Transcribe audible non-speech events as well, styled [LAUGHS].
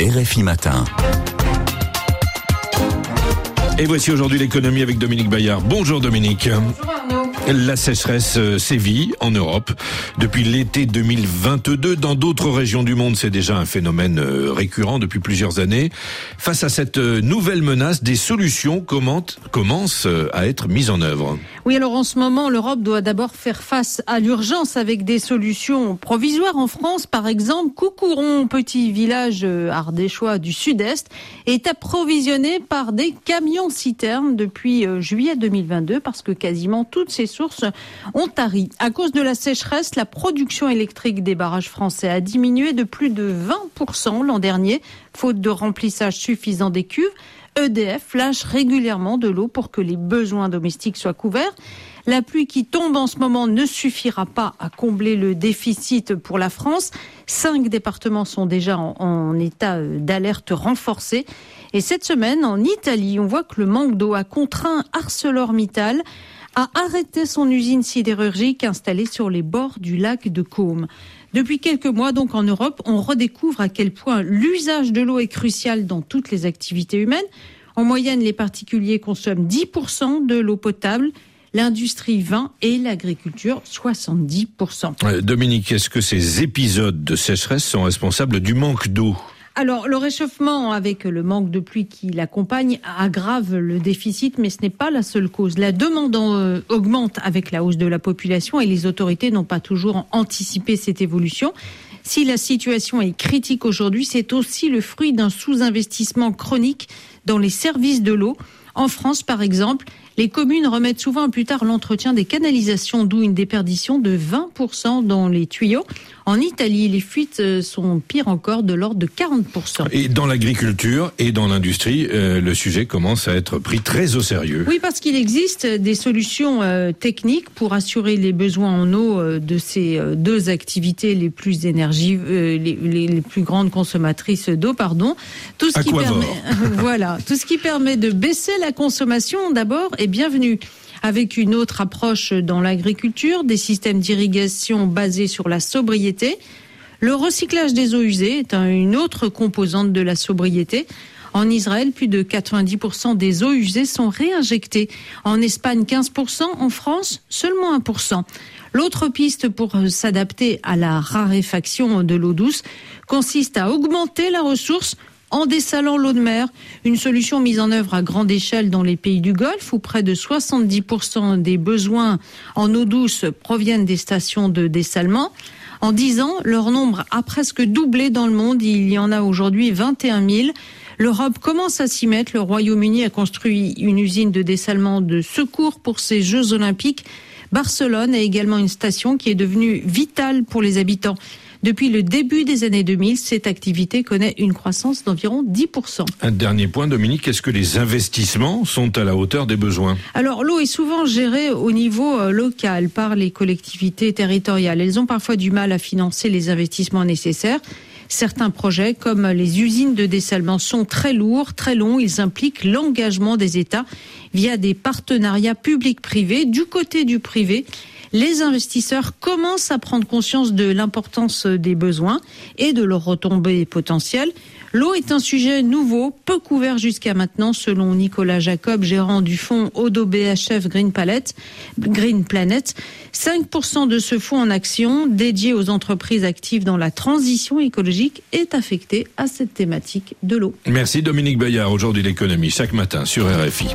RFI Matin. Et voici aujourd'hui l'économie avec Dominique Bayard. Bonjour Dominique. Bonjour Arnaud. La sécheresse euh, sévit en Europe depuis l'été 2022. Dans d'autres régions du monde, c'est déjà un phénomène euh, récurrent depuis plusieurs années. Face à cette euh, nouvelle menace, des solutions commencent à être mises en œuvre. Oui, alors en ce moment, l'Europe doit d'abord faire face à l'urgence avec des solutions provisoires. En France, par exemple, Coucouron, petit village ardéchois du sud-est, est approvisionné par des camions-citernes depuis juillet 2022 parce que quasiment toutes ces sources ont tari. À cause de la sécheresse, la production électrique des barrages français a diminué de plus de 20% l'an dernier, faute de remplissage suffisant des cuves. EDF lâche régulièrement de l'eau pour que les besoins domestiques soient couverts. La pluie qui tombe en ce moment ne suffira pas à combler le déficit pour la France. Cinq départements sont déjà en, état euh, d'alerte renforcée. Et cette semaine, en Italie, on voit que le manque d'eau a contraint ArcelorMittal a arrêté son usine sidérurgique installée sur les bords du lac de Côme. Depuis quelques mois, donc en Europe, on redécouvre à quel point l'usage de l'eau est crucial dans toutes les activités humaines. En moyenne, les particuliers consomment 10% de l'eau potable, l'industrie 20 et l'agriculture 70%. Euh, Dominique, est-ce que ces épisodes de sécheresse sont responsables du manque d'eau? Alors, le réchauffement avec le manque de pluie qui l'accompagne aggrave le déficit, mais ce n'est pas la seule cause. La demande euh, augmente avec la hausse de la population et les autorités n'ont pas toujours anticipé cette évolution. Si la situation est critique aujourd'hui, c'est aussi le fruit d'un sous-investissement chronique dans les services de l'eau. En France, par exemple, les communes remettent souvent plus tard l'entretien des canalisations, d'où une déperdition de 20% dans les tuyaux. En Italie, les fuites euh, sont pires encore, de l'ordre de 40%. Et dans l'agriculture et dans l'industrie, euh, le sujet commence à être pris très au sérieux. Oui, parce qu'il existe des solutions euh, techniques pour assurer les besoins en eau de ces deux activités les plus énergie, les, les, plus grandes consommatrices d'eau, pardon. Tout ce qui permet, [LAUGHS] voilà, tout ce qui permet de baisser la consommation d'abord et bienvenue avec une autre approche dans l'agriculture, des systèmes d'irrigation basés sur la sobriété. Le recyclage des eaux usées est une autre composante de la sobriété. En Israël, plus de 90% des eaux usées sont réinjectées. En Espagne, 15%. En France, seulement 1%. L'autre piste pour s'adapter à la raréfaction de l'eau douce consiste à augmenter la ressource en dessalant l'eau de mer, une solution mise en œuvre à grande échelle dans les pays du Golfe où près de 70% des besoins en eau douce proviennent des stations de dessalement. En 10 ans, leur nombre a presque doublé dans le monde. Il y en a aujourd'hui 21 000. L'Europe commence à s'y mettre. Le Royaume-Uni a construit une usine de dessalement de secours pour ces Jeux olympiques. Barcelone a également une station qui est devenue vitale pour les habitants. Depuis le début des années 2000, cette activité connaît une croissance d'environ 10%. Un dernier point, Dominique, est-ce que les investissements sont à la hauteur des besoins? Alors, l'eau est souvent gérée au niveau euh, local par les collectivités territoriales. Elles ont parfois du mal à financer les investissements nécessaires. Certains projets, comme les usines de dessalement, sont très lourds, très longs. Ils impliquent l'engagement des États via des partenariats publics-privés. Du côté du privé, les investisseurs commencent à prendre conscience de l'importance des besoins et de leurs retombées potentielles. L'eau est un sujet nouveau, peu couvert jusqu'à maintenant, selon Nicolas Jacob, gérant du fonds Odo BHF Green, Palette, Green Planet. 5% de ce fonds en action, dédié aux entreprises actives dans la transition écologique, est affecté à cette thématique de l'eau. Merci Dominique Bayard, aujourd'hui l'économie, chaque matin sur RFI.